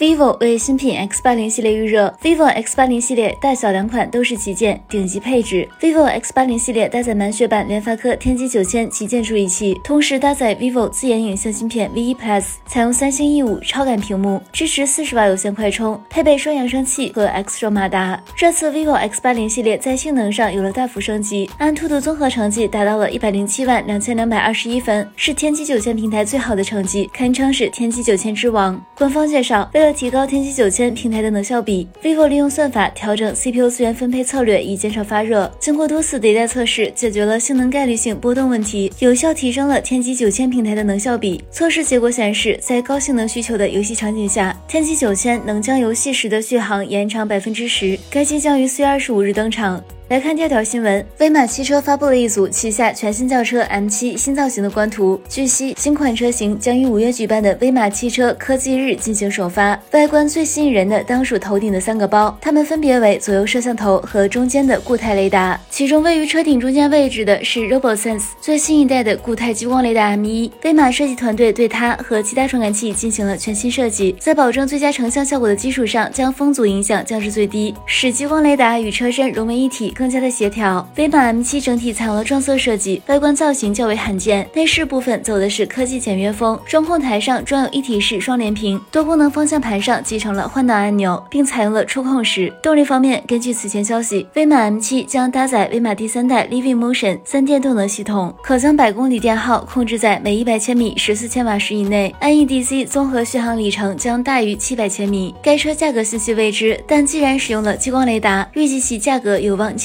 Vivo 为新品 X 八零系列预热，vivo X 八零系列大小两款都是旗舰顶级配置。vivo X 八零系列搭载满血版联发科天玑九千旗舰处理器，同时搭载 vivo 自研影像芯片 V 一 Plus，采用三星 E 五超感屏幕，支持四十瓦有线快充，配备双扬声器和 X 轴马达。这次 vivo X 八零系列在性能上有了大幅升级，安兔兔综合成绩达到了一百零七万两千两百二十一分，是天玑九千平台最好的成绩，堪称是天玑九千之王。官方介绍，为了提高天玑九千平台的能效比，vivo 利用算法调整 CPU 资源分配策略，以减少发热。经过多次迭代测试，解决了性能概率性波动问题，有效提升了天玑九千平台的能效比。测试结果显示，在高性能需求的游戏场景下，天玑九千能将游戏时的续航延长百分之十。该机将于四月二十五日登场。来看第二条新闻，威马汽车发布了一组旗下全新轿车 M7 新造型的官图。据悉，新款车型将于五月举办的威马汽车科技日进行首发。外观最吸引人的当属头顶的三个包，它们分别为左右摄像头和中间的固态雷达。其中位于车顶中间位置的是 RoboSense 最新一代的固态激光雷达 M1。威马设计团队对它和其他传感器进行了全新设计，在保证最佳成像效果的基础上，将风阻影响降至最低，使激光雷达与车身融为一体。更加的协调。威马 M7 整体采用了撞色设计，外观造型较为罕见。内饰部分走的是科技简约风，中控台上装有一体式双联屏，多功能方向盘上集成了换挡按钮，并采用了触控式。动力方面，根据此前消息，威马 M7 将搭载威马第三代 Living Motion 三电动能系统，可将百公里电耗控制在每一百千米十四千瓦时以内，NEDC 综合续航里程将大于七百千米。该车价格信息未知，但既然使用了激光雷达，预计其价格有望